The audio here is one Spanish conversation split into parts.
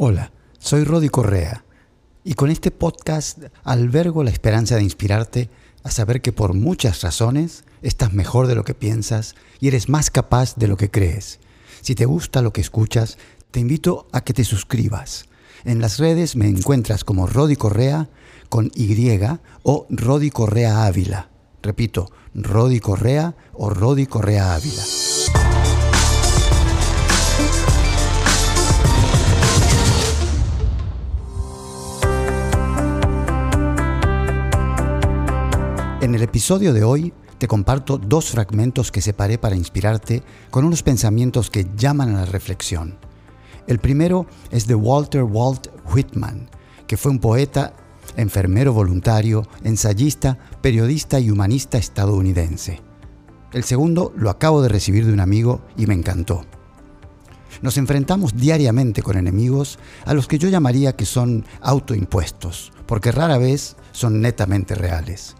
Hola, soy Rodi Correa y con este podcast albergo la esperanza de inspirarte a saber que por muchas razones estás mejor de lo que piensas y eres más capaz de lo que crees. Si te gusta lo que escuchas, te invito a que te suscribas. En las redes me encuentras como Rodi Correa con Y o Rodi Correa Ávila. Repito, Rodi Correa o Rodi Correa Ávila. En el episodio de hoy te comparto dos fragmentos que separé para inspirarte con unos pensamientos que llaman a la reflexión. El primero es de Walter Walt Whitman, que fue un poeta, enfermero voluntario, ensayista, periodista y humanista estadounidense. El segundo lo acabo de recibir de un amigo y me encantó. Nos enfrentamos diariamente con enemigos a los que yo llamaría que son autoimpuestos, porque rara vez son netamente reales.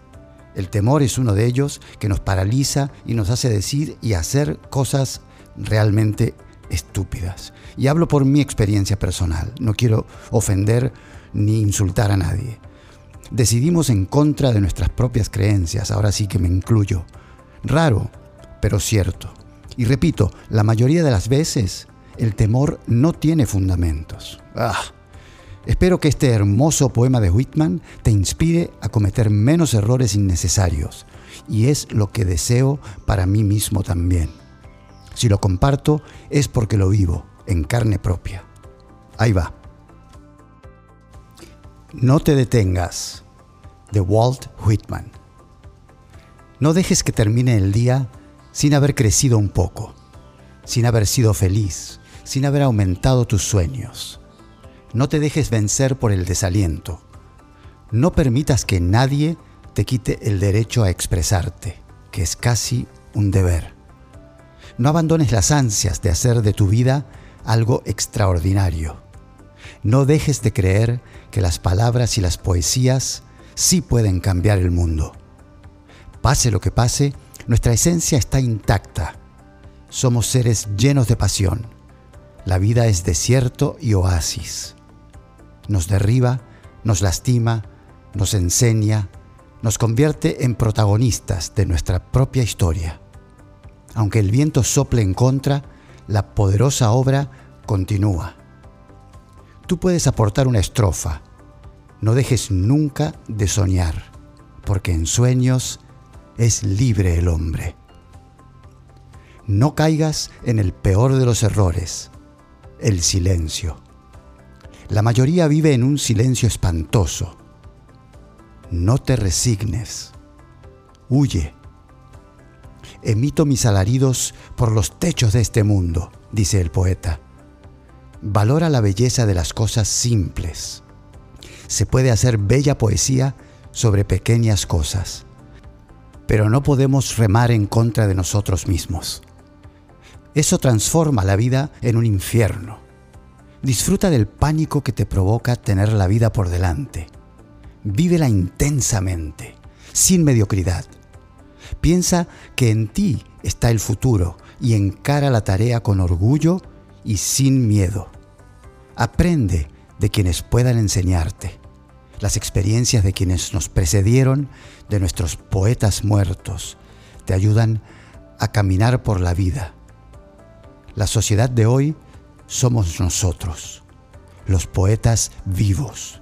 El temor es uno de ellos que nos paraliza y nos hace decir y hacer cosas realmente estúpidas. Y hablo por mi experiencia personal, no quiero ofender ni insultar a nadie. Decidimos en contra de nuestras propias creencias, ahora sí que me incluyo. Raro, pero cierto. Y repito, la mayoría de las veces el temor no tiene fundamentos. Ah, Espero que este hermoso poema de Whitman te inspire a cometer menos errores innecesarios, y es lo que deseo para mí mismo también. Si lo comparto es porque lo vivo en carne propia. Ahí va. No te detengas, de Walt Whitman. No dejes que termine el día sin haber crecido un poco, sin haber sido feliz, sin haber aumentado tus sueños no te dejes vencer por el desaliento. No permitas que nadie te quite el derecho a expresarte, que es casi un deber. No abandones las ansias de hacer de tu vida algo extraordinario. No dejes de creer que las palabras y las poesías sí pueden cambiar el mundo. Pase lo que pase, nuestra esencia está intacta. Somos seres llenos de pasión. La vida es desierto y oasis nos derriba, nos lastima, nos enseña, nos convierte en protagonistas de nuestra propia historia. Aunque el viento sople en contra, la poderosa obra continúa. Tú puedes aportar una estrofa. No dejes nunca de soñar, porque en sueños es libre el hombre. No caigas en el peor de los errores, el silencio. La mayoría vive en un silencio espantoso. No te resignes. Huye. Emito mis alaridos por los techos de este mundo, dice el poeta. Valora la belleza de las cosas simples. Se puede hacer bella poesía sobre pequeñas cosas, pero no podemos remar en contra de nosotros mismos. Eso transforma la vida en un infierno. Disfruta del pánico que te provoca tener la vida por delante. Vívela intensamente, sin mediocridad. Piensa que en ti está el futuro y encara la tarea con orgullo y sin miedo. Aprende de quienes puedan enseñarte. Las experiencias de quienes nos precedieron, de nuestros poetas muertos, te ayudan a caminar por la vida. La sociedad de hoy somos nosotros, los poetas vivos.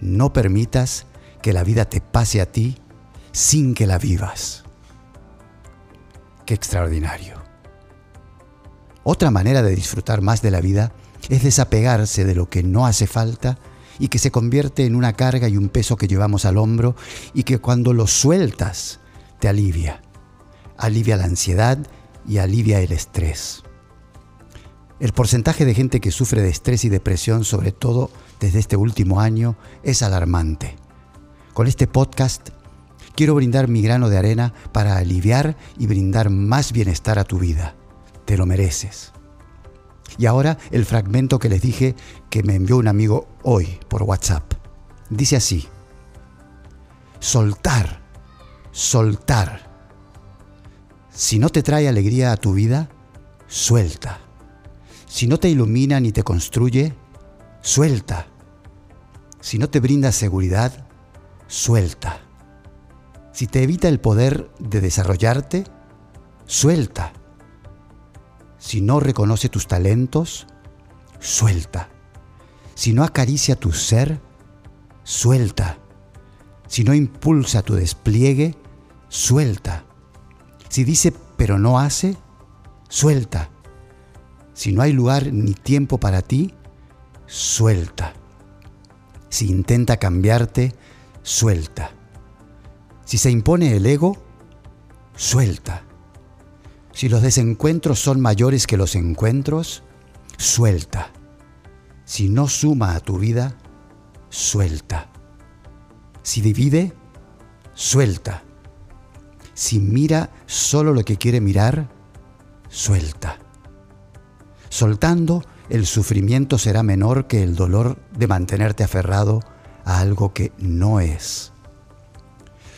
No permitas que la vida te pase a ti sin que la vivas. Qué extraordinario. Otra manera de disfrutar más de la vida es desapegarse de lo que no hace falta y que se convierte en una carga y un peso que llevamos al hombro y que cuando lo sueltas te alivia. Alivia la ansiedad y alivia el estrés. El porcentaje de gente que sufre de estrés y depresión, sobre todo desde este último año, es alarmante. Con este podcast quiero brindar mi grano de arena para aliviar y brindar más bienestar a tu vida. Te lo mereces. Y ahora el fragmento que les dije que me envió un amigo hoy por WhatsApp. Dice así, soltar, soltar. Si no te trae alegría a tu vida, suelta. Si no te ilumina ni te construye, suelta. Si no te brinda seguridad, suelta. Si te evita el poder de desarrollarte, suelta. Si no reconoce tus talentos, suelta. Si no acaricia tu ser, suelta. Si no impulsa tu despliegue, suelta. Si dice pero no hace, suelta. Si no hay lugar ni tiempo para ti, suelta. Si intenta cambiarte, suelta. Si se impone el ego, suelta. Si los desencuentros son mayores que los encuentros, suelta. Si no suma a tu vida, suelta. Si divide, suelta. Si mira solo lo que quiere mirar, suelta. Soltando, el sufrimiento será menor que el dolor de mantenerte aferrado a algo que no es.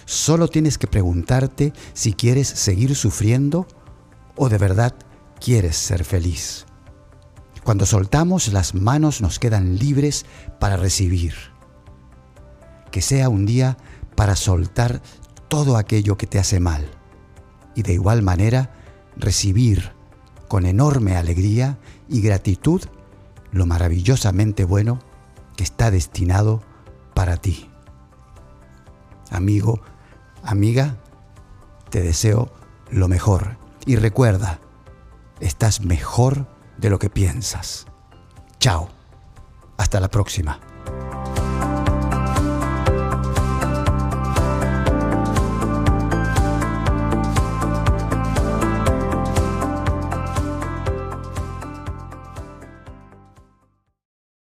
Solo tienes que preguntarte si quieres seguir sufriendo o de verdad quieres ser feliz. Cuando soltamos, las manos nos quedan libres para recibir. Que sea un día para soltar todo aquello que te hace mal y de igual manera recibir con enorme alegría y gratitud lo maravillosamente bueno que está destinado para ti. Amigo, amiga, te deseo lo mejor y recuerda, estás mejor de lo que piensas. Chao. Hasta la próxima.